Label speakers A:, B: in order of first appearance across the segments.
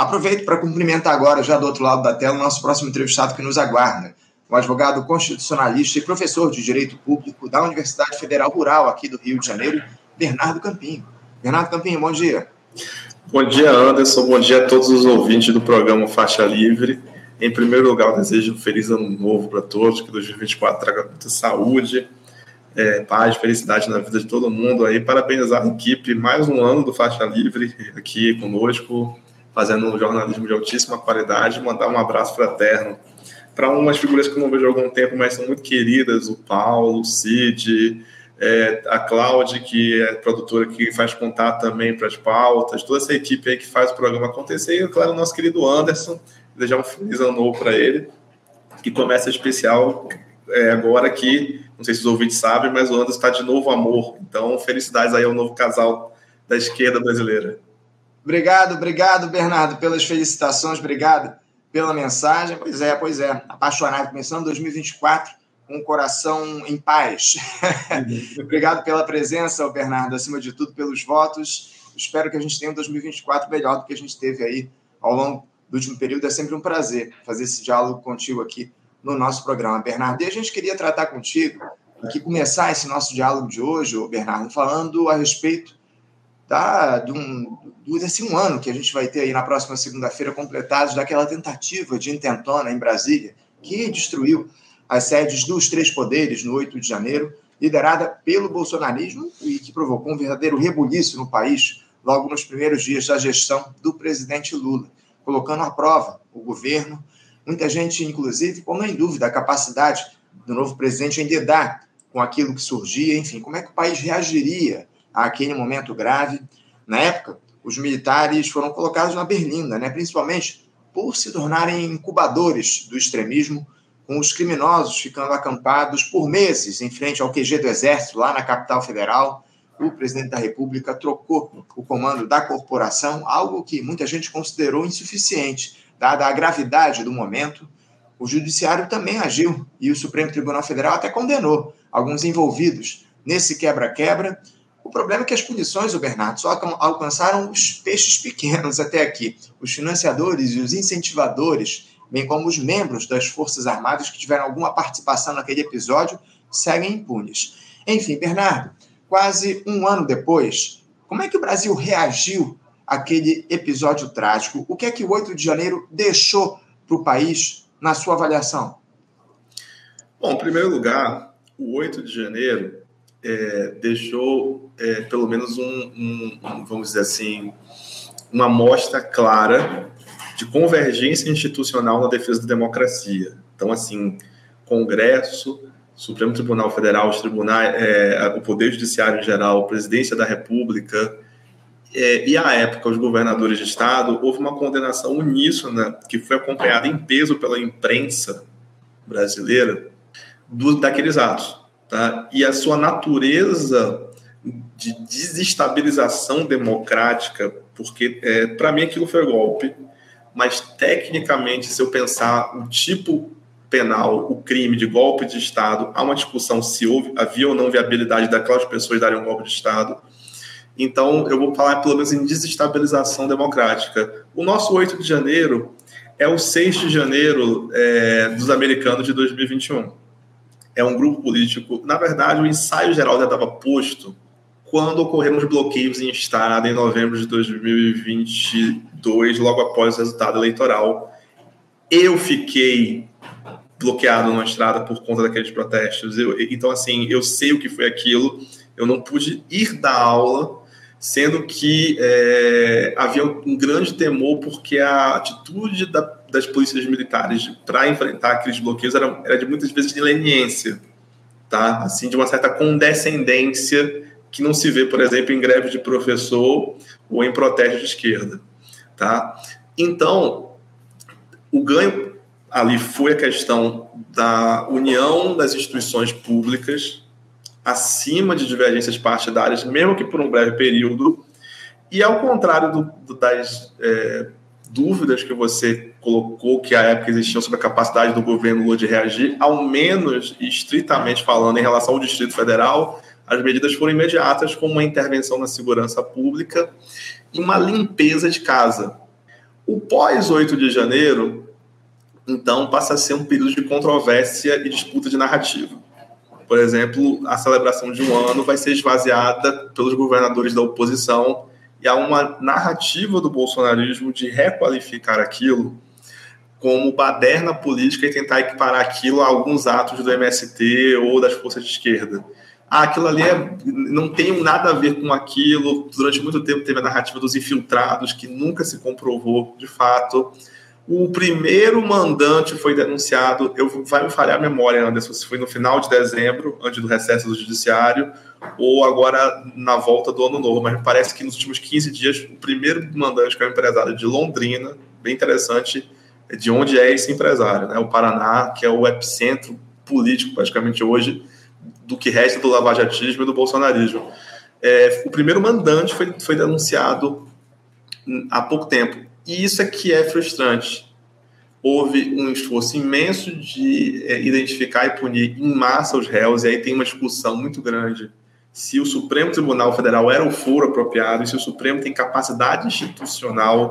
A: Aproveito para cumprimentar agora, já do outro lado da tela, o nosso próximo entrevistado que nos aguarda, o advogado constitucionalista e professor de Direito Público da Universidade Federal Rural aqui do Rio de Janeiro, Bernardo Campinho. Bernardo Campinho, bom dia.
B: Bom dia, Anderson. Bom dia a todos os ouvintes do programa Faixa Livre. Em primeiro lugar, desejo um feliz ano novo para todos, que 2024 traga muita saúde, é, paz, felicidade na vida de todo mundo. Aí, parabenizar a equipe, mais um ano do Faixa Livre aqui conosco, fazendo um jornalismo de altíssima qualidade. Mandar um abraço fraterno para umas figuras que eu não vejo há algum tempo, mas são muito queridas: o Paulo, o Cid, é, a Cláudia, que é produtora que faz contato também para as pautas, toda essa equipe aí que faz o programa acontecer, e, claro, o nosso querido Anderson, desejar um feliz ano novo para ele, que começa especial é, agora aqui, não sei se os ouvintes sabem, mas o Anderson está de novo amor, então felicidades aí ao novo casal da esquerda brasileira.
A: Obrigado, obrigado, Bernardo, pelas felicitações, obrigado pela mensagem. Pois é, pois é, apaixonado, começando 2024 com o coração em paz. Uhum. Obrigado pela presença, Bernardo, acima de tudo pelos votos. Espero que a gente tenha um 2024 melhor do que a gente teve aí ao longo do último período. É sempre um prazer fazer esse diálogo contigo aqui no nosso programa, Bernardo. E a gente queria tratar contigo, aqui começar esse nosso diálogo de hoje, Bernardo, falando a respeito da, de um, desse um ano que a gente vai ter aí na próxima segunda-feira completados daquela tentativa de intentona em Brasília, que destruiu as sedes dos três poderes no 8 de janeiro, liderada pelo bolsonarismo e que provocou um verdadeiro rebuliço no país logo nos primeiros dias da gestão do presidente Lula, colocando à prova o governo. Muita gente, inclusive, pondo em dúvida a capacidade do novo presidente em lidar com aquilo que surgia, enfim, como é que o país reagiria àquele momento grave. Na época, os militares foram colocados na berlinda, né, principalmente por se tornarem incubadores do extremismo com os criminosos ficando acampados por meses em frente ao QG do Exército, lá na capital federal. O presidente da República trocou o comando da corporação, algo que muita gente considerou insuficiente, dada a gravidade do momento. O Judiciário também agiu e o Supremo Tribunal Federal até condenou alguns envolvidos nesse quebra-quebra. O problema é que as punições, o Bernardo, só alcançaram os peixes pequenos até aqui. Os financiadores e os incentivadores bem como os membros das Forças Armadas que tiveram alguma participação naquele episódio, seguem impunes. Enfim, Bernardo, quase um ano depois, como é que o Brasil reagiu àquele episódio trágico? O que é que o 8 de janeiro deixou para o país, na sua avaliação?
B: Bom, em primeiro lugar, o 8 de janeiro é, deixou é, pelo menos um, um, um, vamos dizer assim, uma amostra clara de convergência institucional na defesa da democracia. Então, assim, Congresso, Supremo Tribunal Federal, os tribunais, é, o Poder Judiciário em geral, Presidência da República, é, e à época os governadores de Estado, houve uma condenação uníssona que foi acompanhada em peso pela imprensa brasileira do, daqueles atos. Tá? E a sua natureza de desestabilização democrática, porque é, para mim aquilo foi golpe, mas tecnicamente, se eu pensar o tipo penal, o crime de golpe de Estado, há uma discussão se houve, havia ou não viabilidade daquelas pessoas darem um golpe de Estado. Então, eu vou falar pelo menos em desestabilização democrática. O nosso 8 de janeiro é o 6 de janeiro é, dos americanos de 2021. É um grupo político. Na verdade, o ensaio geral já estava posto quando ocorreram os bloqueios em Estado em novembro de 2022, logo após o resultado eleitoral. Eu fiquei bloqueado na estrada por conta daqueles protestos. Eu, então, assim, eu sei o que foi aquilo. Eu não pude ir da aula, sendo que é, havia um grande temor porque a atitude da, das polícias militares para enfrentar aqueles bloqueios era, era de muitas vezes de leniência, tá? Assim, de uma certa condescendência que não se vê, por exemplo, em greve de professor ou em protesto de esquerda. Tá? Então, o ganho ali foi a questão da união das instituições públicas acima de divergências partidárias, mesmo que por um breve período, e ao contrário do, do, das é, dúvidas que você colocou que à época existiam sobre a capacidade do governo Lula de reagir, ao menos estritamente falando em relação ao Distrito Federal, as medidas foram imediatas, como uma intervenção na segurança pública e uma limpeza de casa. O pós 8 de janeiro, então, passa a ser um período de controvérsia e disputa de narrativa. Por exemplo, a celebração de um ano vai ser esvaziada pelos governadores da oposição e há uma narrativa do bolsonarismo de requalificar aquilo como baderna política e tentar equiparar aquilo a alguns atos do MST ou das forças de esquerda. Ah, aquilo ali é, não tem nada a ver com aquilo. Durante muito tempo teve a narrativa dos infiltrados, que nunca se comprovou de fato. O primeiro mandante foi denunciado, eu vai me falhar a memória, Anderson, se foi no final de dezembro, antes do recesso do judiciário, ou agora na volta do ano novo, mas parece que nos últimos 15 dias, o primeiro mandante, que é um empresário de Londrina, bem interessante, de onde é esse empresário, né? O Paraná, que é o epicentro político, praticamente hoje, do que resta do lavajatismo e do bolsonarismo. É, o primeiro mandante foi, foi denunciado há pouco tempo. E isso é que é frustrante. Houve um esforço imenso de é, identificar e punir em massa os réus, e aí tem uma discussão muito grande se o Supremo Tribunal Federal era o foro apropriado e se o Supremo tem capacidade institucional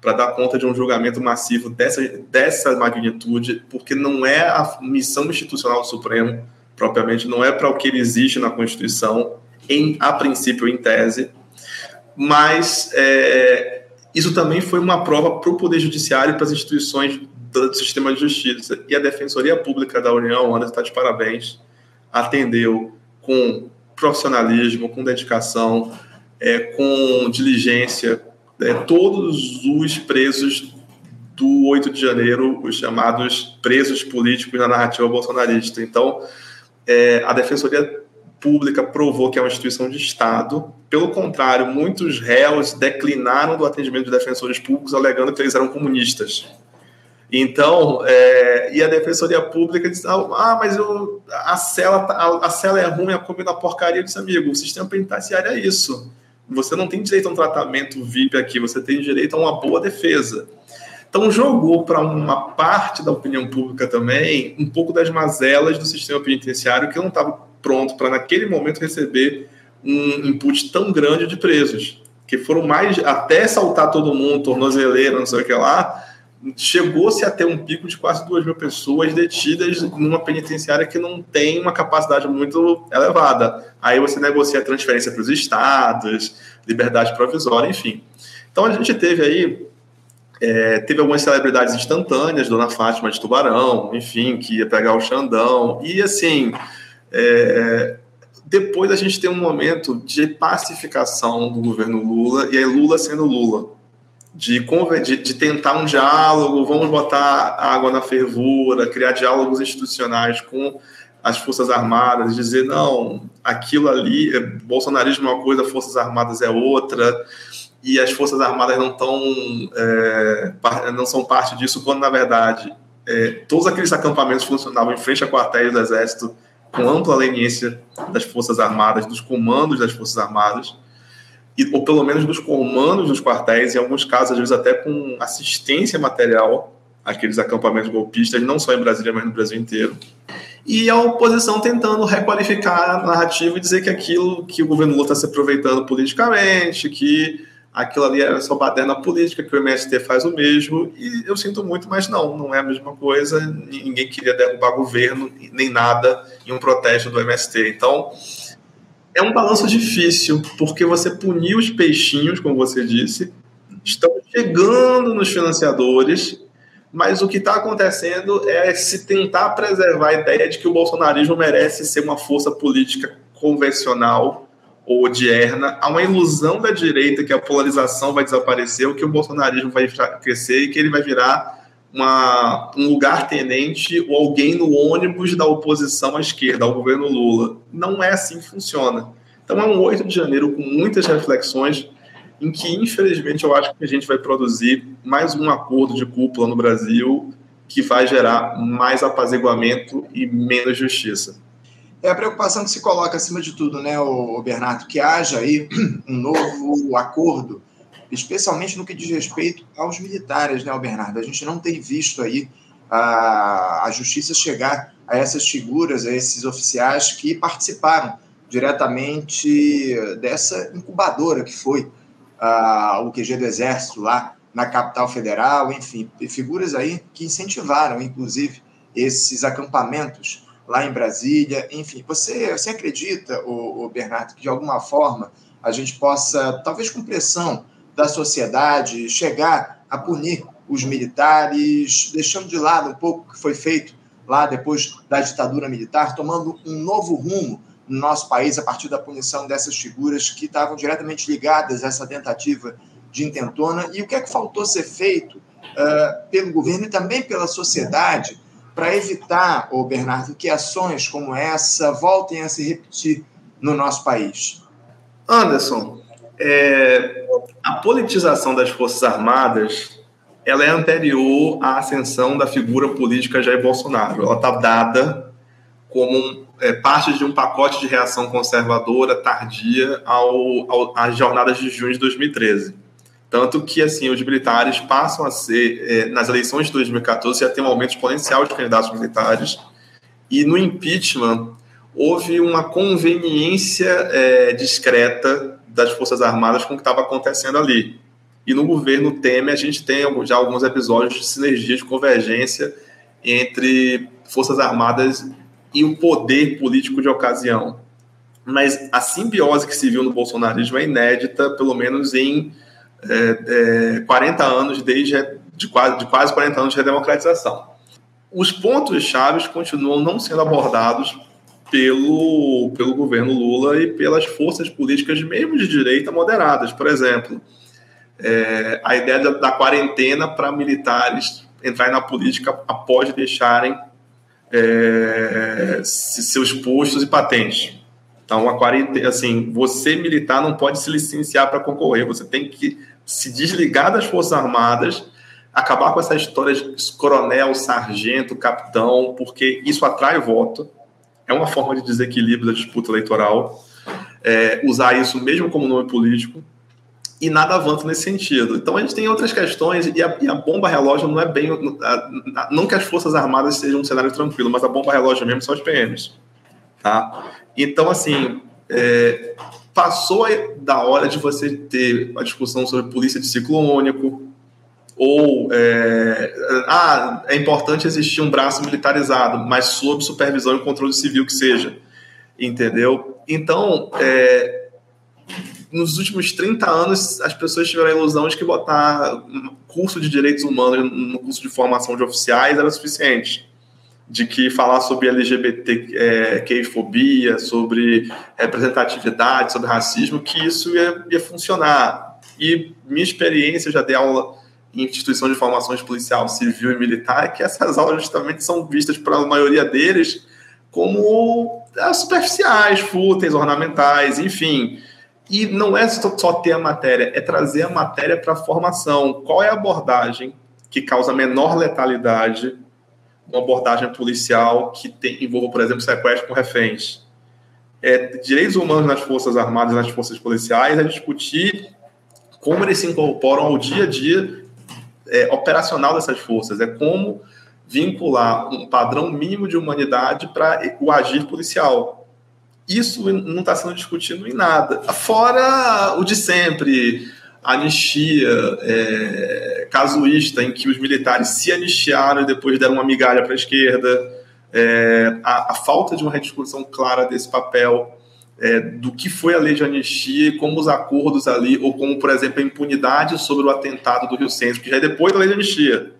B: para dar conta de um julgamento massivo dessa, dessa magnitude, porque não é a missão institucional do Supremo, propriamente, não é para o que ele existe na Constituição, em, a princípio, em tese, mas é, isso também foi uma prova para o Poder Judiciário e para as instituições do sistema de justiça. E a Defensoria Pública da União, Anderson, está de parabéns, atendeu com profissionalismo, com dedicação, é, com diligência, é, todos os presos do 8 de janeiro, os chamados presos políticos na narrativa bolsonarista. Então, é, a Defensoria Pública provou que é uma instituição de Estado. Pelo contrário, muitos réus declinaram do atendimento de defensores públicos, alegando que eles eram comunistas. Então, é, e a Defensoria Pública disse: Ah, mas eu, a, cela, tá, a, a cela é ruim, a comida é porcaria. Eu disse, amigo, o sistema penitenciário é isso. Você não tem direito a um tratamento VIP aqui, você tem direito a uma boa defesa. Então, jogou para uma parte da opinião pública também um pouco das mazelas do sistema penitenciário que não estava pronto para, naquele momento, receber um input tão grande de presos, que foram mais, até saltar todo mundo, tornozeleira, não sei o que lá, chegou-se a ter um pico de quase duas mil pessoas detidas numa penitenciária que não tem uma capacidade muito elevada. Aí você negocia transferência para os estados, liberdade provisória, enfim. Então a gente teve aí é, teve algumas celebridades instantâneas, Dona Fátima de Tubarão, enfim, que ia pegar o Xandão. E assim, é, depois a gente tem um momento de pacificação do governo Lula, e aí Lula sendo Lula de, de, de, tentar um diálogo, vamos botar água na fervura, criar diálogos institucionais com as Forças Armadas, dizer, não, aquilo ali, bolsonarismo é uma coisa, Forças Armadas é outra, e as Forças Armadas não, tão, é, não são parte disso, quando, na verdade, é, todos aqueles acampamentos funcionavam em frente a quartéis do Exército, com ampla leniência das Forças Armadas, dos comandos das Forças Armadas, e, ou pelo menos dos comandos dos quartéis, em alguns casos, às vezes até com assistência material àqueles acampamentos golpistas, não só em Brasília, mas no Brasil inteiro. E a oposição tentando requalificar a narrativa e dizer que aquilo que o governo Lula está se aproveitando politicamente, que aquilo ali é só baderna política, que o MST faz o mesmo, e eu sinto muito, mas não, não é a mesma coisa, ninguém queria derrubar governo, nem nada, em um protesto do MST. Então, é um balanço difícil, porque você punir os peixinhos, como você disse, estão chegando nos financiadores, mas o que está acontecendo é se tentar preservar a ideia de que o bolsonarismo merece ser uma força política convencional ou odierna. Há uma ilusão da direita que a polarização vai desaparecer, que o bolsonarismo vai crescer e que ele vai virar uma, um lugar tenente ou alguém no ônibus da oposição à esquerda, ao governo Lula. Não é assim que funciona. Então é um 8 de janeiro com muitas reflexões em que, infelizmente, eu acho que a gente vai produzir mais um acordo de cúpula no Brasil que vai gerar mais apaziguamento e menos justiça.
A: É a preocupação que se coloca acima de tudo, né, o Bernardo, que haja aí um novo acordo especialmente no que diz respeito aos militares, né, Bernardo? A gente não tem visto aí a, a justiça chegar a essas figuras, a esses oficiais que participaram diretamente dessa incubadora que foi o QG do Exército lá na capital federal, enfim, figuras aí que incentivaram, inclusive, esses acampamentos lá em Brasília, enfim. Você, você acredita, o, Bernardo, que de alguma forma a gente possa, talvez com pressão da sociedade, chegar a punir os militares, deixando de lado um pouco o que foi feito lá depois da ditadura militar, tomando um novo rumo no nosso país a partir da punição dessas figuras que estavam diretamente ligadas a essa tentativa de intentona. E o que é que faltou ser feito uh, pelo governo e também pela sociedade para evitar, ô Bernardo, que ações como essa voltem a se repetir no nosso país?
B: Anderson, é, a politização das Forças Armadas ela é anterior à ascensão da figura política Jair Bolsonaro. Ela está dada como é, parte de um pacote de reação conservadora tardia ao, ao, às jornadas de junho de 2013. Tanto que, assim, os militares passam a ser, é, nas eleições de 2014, já tem um aumento exponencial de candidatos militares, e no impeachment houve uma conveniência é, discreta das Forças Armadas com o que estava acontecendo ali. E no governo Temer, a gente tem já alguns episódios de sinergia, de convergência entre Forças Armadas e o poder político de ocasião. Mas a simbiose que se viu no bolsonarismo é inédita, pelo menos em é, é, 40 anos, desde de quase, de quase 40 anos de redemocratização. Os pontos chaves continuam não sendo abordados pelo, pelo governo Lula e pelas forças políticas, mesmo de direita, moderadas. Por exemplo, é, a ideia da, da quarentena para militares entrarem na política após deixarem é, seus postos e patentes. Então, a quarentena, assim, você militar não pode se licenciar para concorrer, você tem que se desligar das Forças Armadas, acabar com essa história de coronel, sargento, capitão, porque isso atrai voto, é uma forma de desequilíbrio da disputa eleitoral, é, usar isso mesmo como nome político, e nada avança nesse sentido. Então a gente tem outras questões e a, e a, bomba relógio não é bem. Não que as Forças Armadas sejam um cenário tranquilo, mas a bomba relógio mesmo são os PMs. Tá? Então, assim, é, passou da hora de você ter a discussão sobre polícia de ciclo único, ou é, ah, é importante existir um braço militarizado, mas sob supervisão e controle civil que seja. Entendeu? Então, é, nos últimos 30 anos, as pessoas tiveram a ilusão de que botar curso de direitos humanos no curso de formação de oficiais era suficiente. De que falar sobre LGBTQ-fobia, é, sobre representatividade, sobre racismo, que isso ia, ia funcionar. E minha experiência, já dei aula em instituição de formação de policial civil e militar, é que essas aulas justamente são vistas para a maioria deles como é, superficiais, fúteis, ornamentais, enfim e não é só ter a matéria, é trazer a matéria para a formação. Qual é a abordagem que causa menor letalidade? Uma abordagem policial que tem, envolva, por exemplo, sequestro com reféns. É, direitos humanos nas Forças Armadas e nas Forças Policiais é discutir como eles se incorporam ao dia a dia é, operacional dessas forças. É como vincular um padrão mínimo de humanidade para o agir policial isso não está sendo discutido em nada. Fora o de sempre, anistia é, casuísta, em que os militares se anistiaram e depois deram uma migalha para a esquerda, é, a, a, falta de uma rediscussão clara desse papel, é, do que foi a lei de anistia e como os acordos ali, ou como, por exemplo, a impunidade sobre o atentado do Rio Centro, que já é depois da lei de anistia.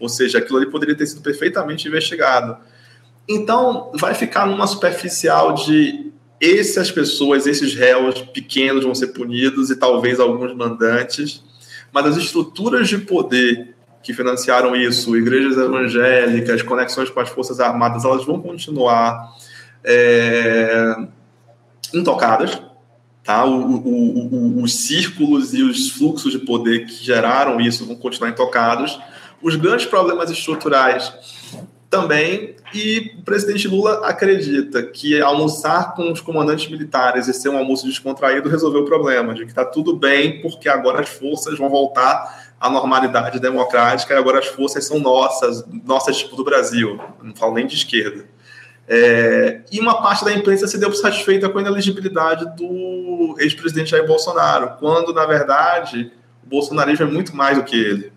B: Ou seja, aquilo ali poderia ter sido perfeitamente investigado. Então, vai ficar numa superficial de essas pessoas, esses réus pequenos vão ser punidos e talvez alguns mandantes, mas as estruturas de poder que financiaram isso, igrejas evangélicas, conexões com as Forças Armadas, elas vão continuar é, intocadas. Tá? O, o, o, os círculos e os fluxos de poder que geraram isso vão continuar intocados. Os grandes problemas estruturais também. E o presidente Lula acredita que almoçar com os comandantes militares e ser um almoço descontraído resolveu o problema, de que está tudo bem, porque agora as forças vão voltar à normalidade democrática e agora as forças são nossas, nossas tipo do Brasil, não falo nem de esquerda. É, e uma parte da imprensa se deu satisfeita com a ineligibilidade do ex-presidente Jair Bolsonaro, quando, na verdade, O bolsonarismo é muito mais do que ele.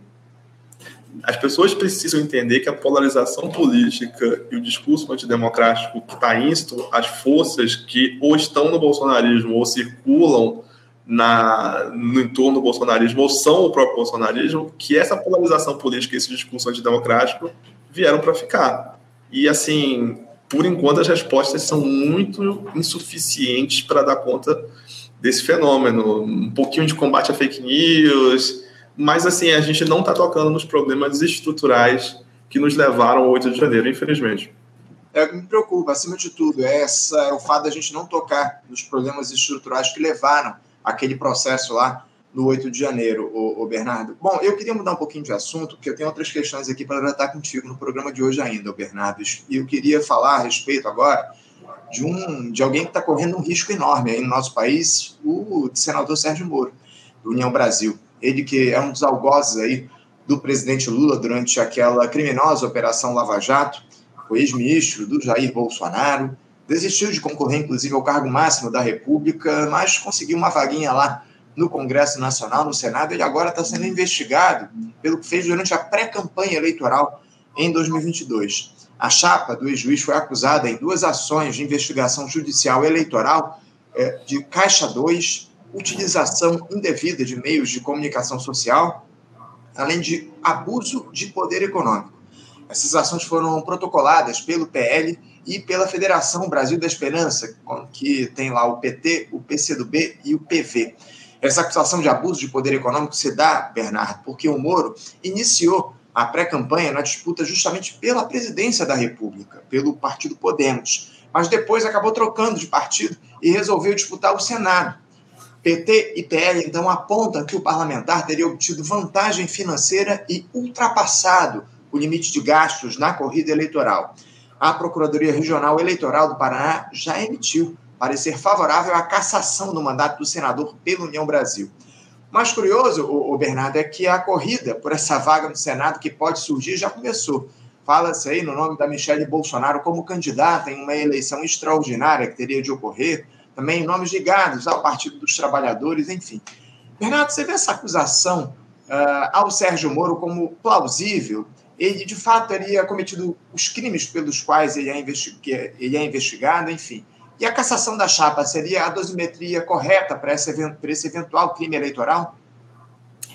B: As pessoas precisam entender que a polarização política e o discurso antidemocrático que está íncito, as forças que ou estão no bolsonarismo ou circulam na, no entorno do bolsonarismo ou são o próprio bolsonarismo, que essa polarização política e esse discurso antidemocrático vieram para ficar. E, assim, por enquanto, as respostas são muito insuficientes para dar conta desse fenômeno. Um pouquinho de combate a fake news, mas, assim, a gente não está tocando nos problemas estruturais que nos levaram ao 8 de janeiro, infelizmente.
A: É o que me preocupa, acima de tudo, é, essa, é o fato da gente não tocar nos problemas estruturais que levaram aquele processo lá no 8 de janeiro, o, o, Bernardo. Bom, eu queria mudar um pouquinho de assunto, porque eu tenho outras questões aqui para tratar contigo no programa de hoje ainda, Bernardo. E eu queria falar a respeito agora de, um, de alguém que está correndo um risco enorme aí no nosso país, o senador Sérgio Moro, do União Brasil. Ele que é um dos algozes aí do presidente Lula durante aquela criminosa Operação Lava Jato, foi ex-ministro do Jair Bolsonaro, desistiu de concorrer, inclusive, ao cargo máximo da República, mas conseguiu uma vaguinha lá no Congresso Nacional, no Senado. Ele agora está sendo investigado pelo que fez durante a pré-campanha eleitoral em 2022. A chapa do ex-juiz foi acusada em duas ações de investigação judicial eleitoral é, de Caixa 2, utilização indevida de meios de comunicação social, além de abuso de poder econômico. Essas ações foram protocoladas pelo PL e pela Federação Brasil da Esperança, que tem lá o PT, o PCdoB e o PV. Essa acusação de abuso de poder econômico se dá, Bernardo, porque o Moro iniciou a pré-campanha na disputa justamente pela presidência da República, pelo partido Podemos, mas depois acabou trocando de partido e resolveu disputar o Senado. PT e PL então apontam que o parlamentar teria obtido vantagem financeira e ultrapassado o limite de gastos na corrida eleitoral a Procuradoria Regional Eleitoral do Paraná já emitiu parecer favorável à cassação do mandato do senador pela União Brasil. Mais curioso, o, Bernardo, é que a corrida por essa vaga no Senado que pode surgir já começou. Fala-se aí no nome da Michelle Bolsonaro como candidata em uma eleição extraordinária que teria de ocorrer, também nomes ligados ao Partido dos Trabalhadores, enfim. Bernardo, você vê essa acusação uh, ao Sérgio Moro como plausível ele de fato teria cometido os crimes pelos quais ele é, ele é investigado, enfim. E a cassação da chapa seria a dosimetria correta para esse, para esse eventual crime eleitoral?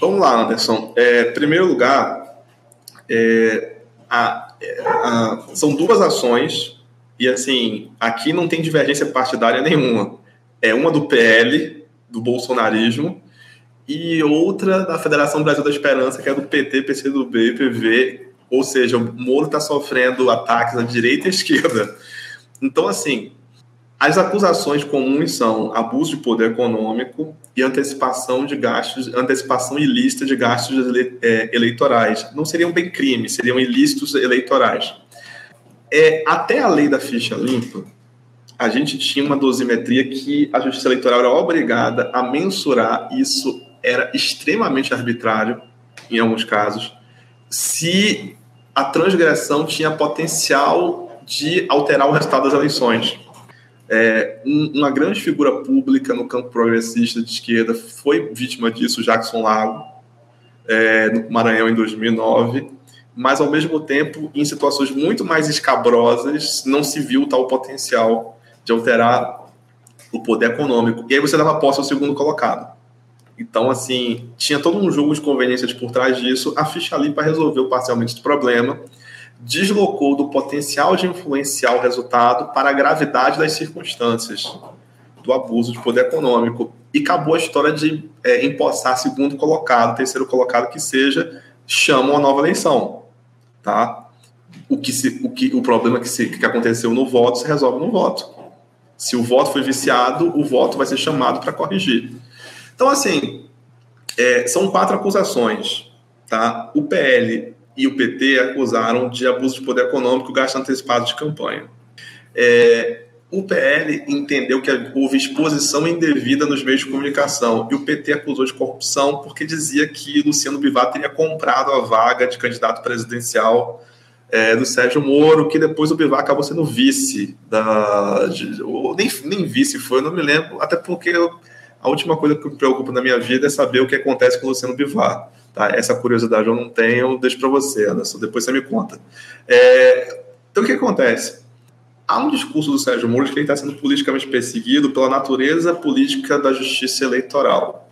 B: Vamos lá, Anderson. É, em primeiro lugar, é, a, a, são duas ações e, assim, aqui não tem divergência partidária nenhuma. É uma do PL, do bolsonarismo, e outra da Federação Brasil da Esperança, que é do PT, PCdoB, PV, ou seja, o Moro está sofrendo ataques à direita e à esquerda. Então, assim, as acusações comuns são abuso de poder econômico e antecipação de gastos, antecipação ilícita de gastos é, eleitorais. Não seriam bem crimes, seriam ilícitos eleitorais. É, até a lei da ficha limpa, a gente tinha uma dosimetria que a Justiça Eleitoral era obrigada a mensurar. Isso era extremamente arbitrário, em alguns casos. Se a transgressão tinha potencial de alterar o resultado das eleições. É, um, uma grande figura pública no campo progressista de esquerda foi vítima disso, Jackson Lago, é, no Maranhão em 2009, mas ao mesmo tempo, em situações muito mais escabrosas, não se viu tal potencial de alterar o poder econômico. E aí você dava posse ao segundo colocado. Então, assim, tinha todo um jogo de conveniências por trás disso. A ficha limpa resolveu parcialmente o problema, deslocou do potencial de influenciar o resultado para a gravidade das circunstâncias do abuso de poder econômico. E acabou a história de é, empossar segundo colocado, terceiro colocado que seja, chamam a nova eleição. Tá? O, que se, o, que, o problema que, se, que aconteceu no voto se resolve no voto. Se o voto foi viciado, o voto vai ser chamado para corrigir. Então, assim, é, são quatro acusações. Tá? O PL e o PT acusaram de abuso de poder econômico gasto antecipado de campanha. É, o PL entendeu que houve exposição indevida nos meios de comunicação e o PT acusou de corrupção porque dizia que Luciano Bivar teria comprado a vaga de candidato presidencial é, do Sérgio Moro, que depois o Bivar acabou sendo vice da. De, nem, nem vice foi, eu não me lembro, até porque eu, a última coisa que me preocupa na minha vida é saber o que acontece com o Luciano Bivar. Tá? Essa curiosidade eu não tenho, deixo para você, Anderson, depois você me conta. É, então, o que acontece? Há um discurso do Sérgio Moro de que ele está sendo politicamente perseguido pela natureza política da justiça eleitoral.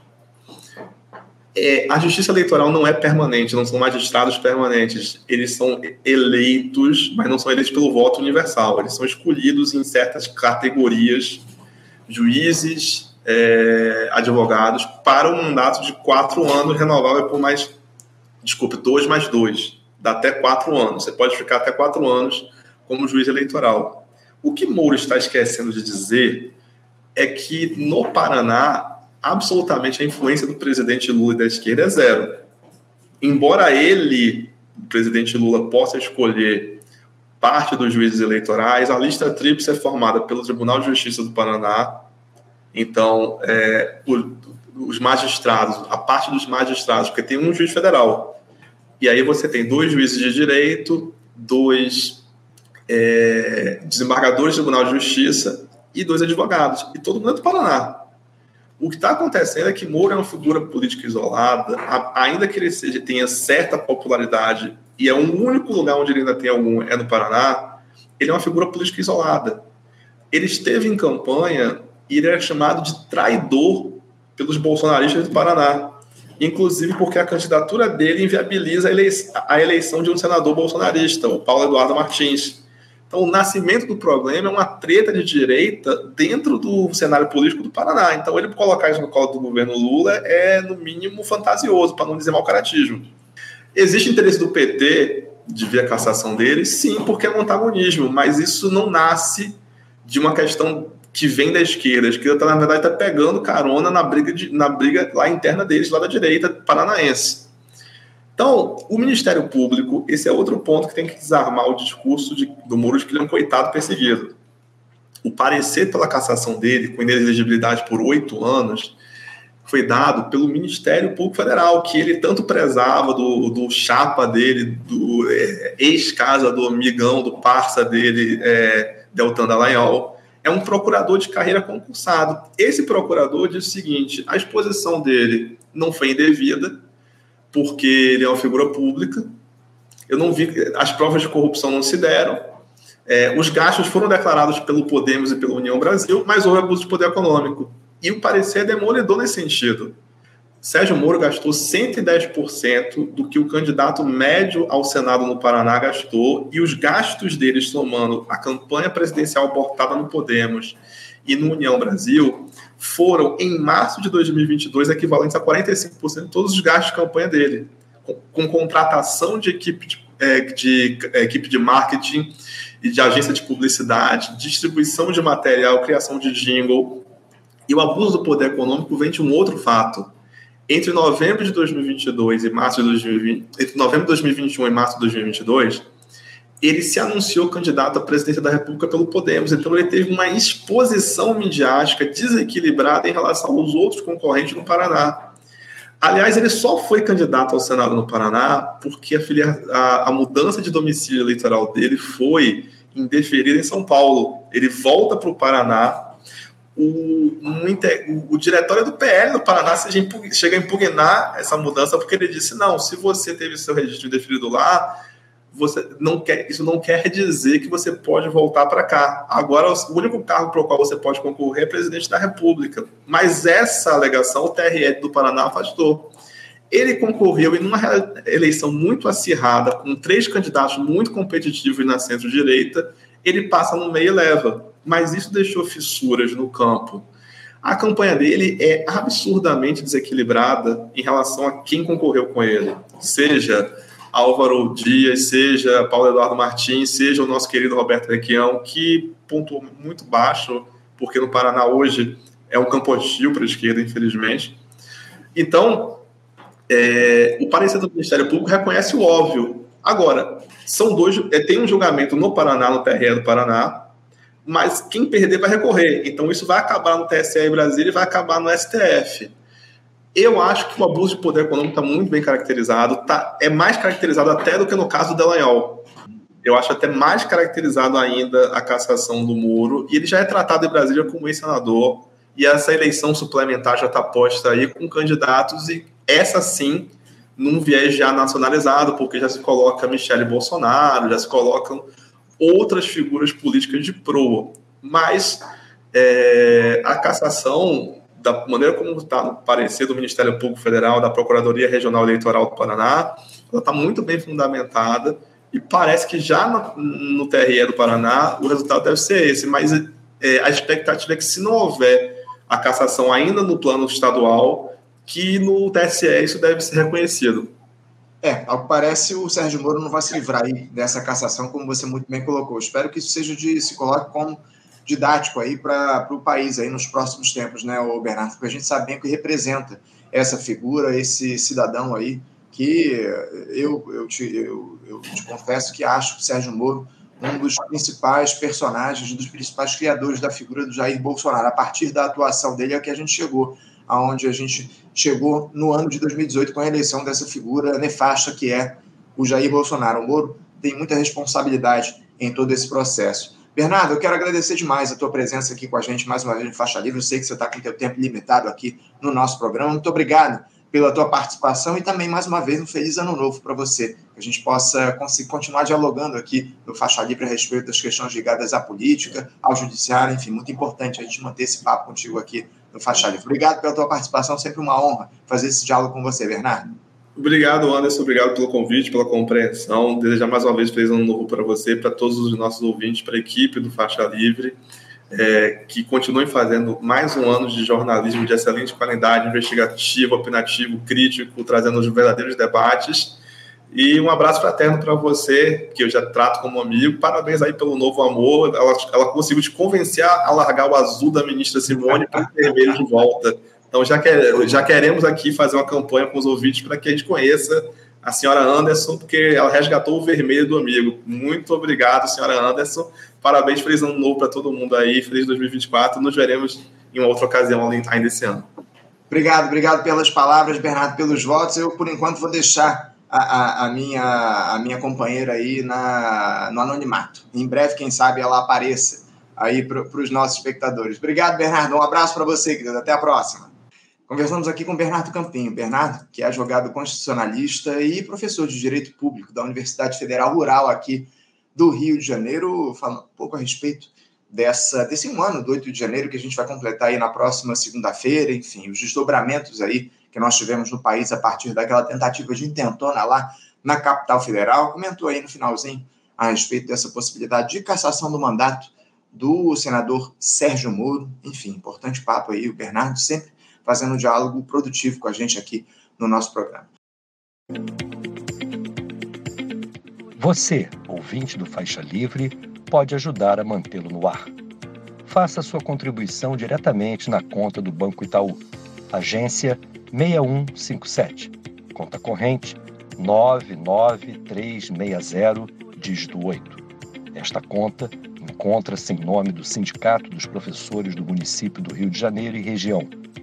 B: É, a justiça eleitoral não é permanente, não são magistrados permanentes. Eles são eleitos, mas não são eleitos pelo voto universal. Eles são escolhidos em certas categorias, juízes, é, advogados, para um mandato de quatro anos, renovável por mais, desculpe, dois mais dois. Dá até quatro anos. Você pode ficar até quatro anos como juiz eleitoral. O que Moura está esquecendo de dizer é que no Paraná, absolutamente a influência do presidente Lula e da esquerda é zero. Embora ele, o presidente Lula, possa escolher parte dos juízes eleitorais, a lista tríplice é formada pelo Tribunal de Justiça do Paraná. Então, é, os magistrados, a parte dos magistrados, porque tem um juiz federal. E aí você tem dois juízes de direito, dois é, desembargadores do Tribunal de Justiça e dois advogados, e todo mundo é do Paraná. O que está acontecendo é que Moro é uma figura política isolada, ainda que ele seja, tenha certa popularidade, e é o único lugar onde ele ainda tem algum, é no Paraná, ele é uma figura política isolada. Ele esteve em campanha e ele era chamado de traidor pelos bolsonaristas do Paraná. Inclusive porque a candidatura dele inviabiliza a eleição de um senador bolsonarista, o Paulo Eduardo Martins. Então, o nascimento do problema é uma treta de direita dentro do cenário político do Paraná. Então, ele colocar isso no colo do governo Lula é, no mínimo, fantasioso, para não dizer mal caratismo. Existe interesse do PT de ver a cassação dele? Sim, porque é um antagonismo, mas isso não nasce de uma questão que vem da esquerda. A esquerda, tá, na verdade, está pegando carona na briga, de, na briga lá interna deles, lá da direita paranaense. Então, o Ministério Público, esse é outro ponto que tem que desarmar o discurso de, do Moro de que ele é um coitado perseguido. O parecer pela cassação dele, com inelegibilidade por oito anos, foi dado pelo Ministério Público Federal, que ele tanto prezava do, do chapa dele, do é, ex-casa do amigão, do parça dele, é, Deltan Dallagnol. É um procurador de carreira concursado. Esse procurador diz o seguinte: a exposição dele não foi indevida, porque ele é uma figura pública. Eu não vi, as provas de corrupção não se deram. É, os gastos foram declarados pelo Podemos e pela União Brasil, mas houve abuso de poder econômico. E o parecer é demolidor nesse sentido. Sérgio Moro gastou 110% do que o candidato médio ao Senado no Paraná gastou, e os gastos deles, somando a campanha presidencial abortada no Podemos e no União Brasil, foram, em março de 2022, equivalentes a 45% de todos os gastos de campanha dele, com, com contratação de equipe de, é, de é, equipe de marketing e de agência de publicidade, distribuição de material, criação de jingle. E o abuso do poder econômico vem de um outro fato. Entre novembro de 2022 e março de 2020, entre novembro de 2021 e março de 2022, ele se anunciou candidato à presidência da República pelo Podemos. Então, ele teve uma exposição midiática desequilibrada em relação aos outros concorrentes no Paraná. Aliás, ele só foi candidato ao Senado no Paraná porque a, filia, a, a mudança de domicílio eleitoral dele foi indeferida em São Paulo. Ele volta para o Paraná. O, um, o, diretório do PL no Paraná chega a impugnar essa mudança porque ele disse: não, se você teve seu registro indeferido lá, você não quer, isso não quer dizer que você pode voltar para cá. Agora, o único cargo para o qual você pode concorrer é presidente da República. Mas essa alegação o TRE do Paraná afastou. Ele concorreu em uma eleição muito acirrada, com três candidatos muito competitivos na centro-direita. Ele passa no meio e leva. Mas isso deixou fissuras no campo. A campanha dele é absurdamente desequilibrada em relação a quem concorreu com ele. Seja Álvaro Dias, seja Paulo Eduardo Martins, seja o nosso querido Roberto Requião, que pontuou muito baixo, porque no Paraná hoje é um campo hostil para a esquerda, infelizmente. Então, é, o parecer do Ministério Público reconhece o óbvio. Agora, são dois, é, tem um julgamento no Paraná, no TRE do Paraná, mas quem perder vai recorrer. Então, isso vai acabar no TSE em Brasília e vai acabar no STF. Eu acho que o abuso de poder econômico está muito bem caracterizado, tá, é mais caracterizado até do que no caso do Delanhol. Eu acho até mais caracterizado ainda a cassação do Moro, e ele já é tratado em Brasília como ex-senador. e essa eleição suplementar já está posta aí com candidatos, e essa sim, num viés já nacionalizado, porque já se coloca Michele Bolsonaro, já se colocam outras figuras políticas de proa. Mas é, a cassação, da maneira como está no parecer do Ministério Público Federal, da Procuradoria Regional Eleitoral do Paraná, ela está muito bem fundamentada e parece que já no, no, TRE do Paraná o resultado deve ser esse, mas é, a expectativa é que se não houver a cassação ainda no plano estadual, que no TSE isso deve ser reconhecido.
A: É, ao que parece, o Sérgio Moro não vai se livrar aí dessa cassação, como você muito bem colocou. Espero que isso seja de se coloque como didático aí para o país aí nos próximos tempos, né, o Bernardo? Porque a gente sabe bem o que representa essa figura, esse cidadão aí, que eu, eu, te, eu, eu te confesso que acho que Sérgio Moro um dos principais personagens, um dos principais criadores da figura do Jair Bolsonaro. A partir da atuação dele é que a gente chegou aonde a gente chegou no ano de 2018 com a eleição dessa figura nefasta que é o Jair Bolsonaro. O Moro tem muita responsabilidade em todo esse processo. Bernardo, eu quero agradecer demais a tua presença aqui com a gente mais uma vez no Faixa Livre. Eu sei que você está com o teu tempo limitado aqui no nosso programa. Muito obrigado pela tua participação e também, mais uma vez, um feliz ano novo para você. Que a gente possa continuar dialogando aqui no Faixa Livre a respeito das questões ligadas à política, ao judiciário, enfim, muito importante a gente manter esse papo contigo aqui no Faixa Livre. Obrigado pela tua participação, sempre uma honra fazer esse diálogo com você, Bernardo.
B: Obrigado, Anderson. Obrigado pelo convite, pela compreensão. Desejar mais uma vez feliz ano novo para você, para todos os nossos ouvintes, para a equipe do Faixa Livre é, que continuem fazendo mais um ano de jornalismo de excelente qualidade, investigativo, opinativo, crítico, trazendo os verdadeiros debates. E um abraço fraterno para você, que eu já trato como amigo. Parabéns aí pelo novo amor. Ela, ela conseguiu te convencer a largar o azul da ministra Simone para o vermelho de volta. Então já, quer, já queremos aqui fazer uma campanha com os ouvintes para que a gente conheça a senhora Anderson, porque ela resgatou o vermelho do amigo. Muito obrigado, senhora Anderson. Parabéns, feliz ano novo para todo mundo aí, feliz 2024. Nos veremos em uma outra ocasião ainda esse ano.
A: Obrigado, obrigado pelas palavras, Bernardo, pelos votos. Eu, por enquanto, vou deixar a, a, a minha, a minha companheira aí na, no anonimato. Em breve, quem sabe, ela apareça aí para os nossos espectadores. Obrigado, Bernardo. Um abraço para você, querido. Até a próxima. Conversamos aqui com Bernardo Campinho. Bernardo, que é advogado constitucionalista e professor de Direito Público da Universidade Federal Rural aqui do Rio de Janeiro, falando um pouco a respeito dessa, desse um ano do 8 de janeiro que a gente vai completar aí na próxima segunda-feira, enfim, os desdobramentos aí que nós tivemos no país a partir daquela tentativa de intentona lá na capital federal, comentou aí no finalzinho a respeito dessa possibilidade de cassação do mandato do senador Sérgio Moro, enfim, importante papo aí, o Bernardo sempre fazendo um diálogo produtivo com a gente aqui no nosso programa.
C: Você, ouvinte do Faixa Livre, pode ajudar a mantê-lo no ar. Faça sua contribuição diretamente na conta do Banco Itaú, agência 6157, conta corrente 99360, dígito 8. Esta conta encontra-se em nome do Sindicato dos Professores do Município do Rio de Janeiro e região,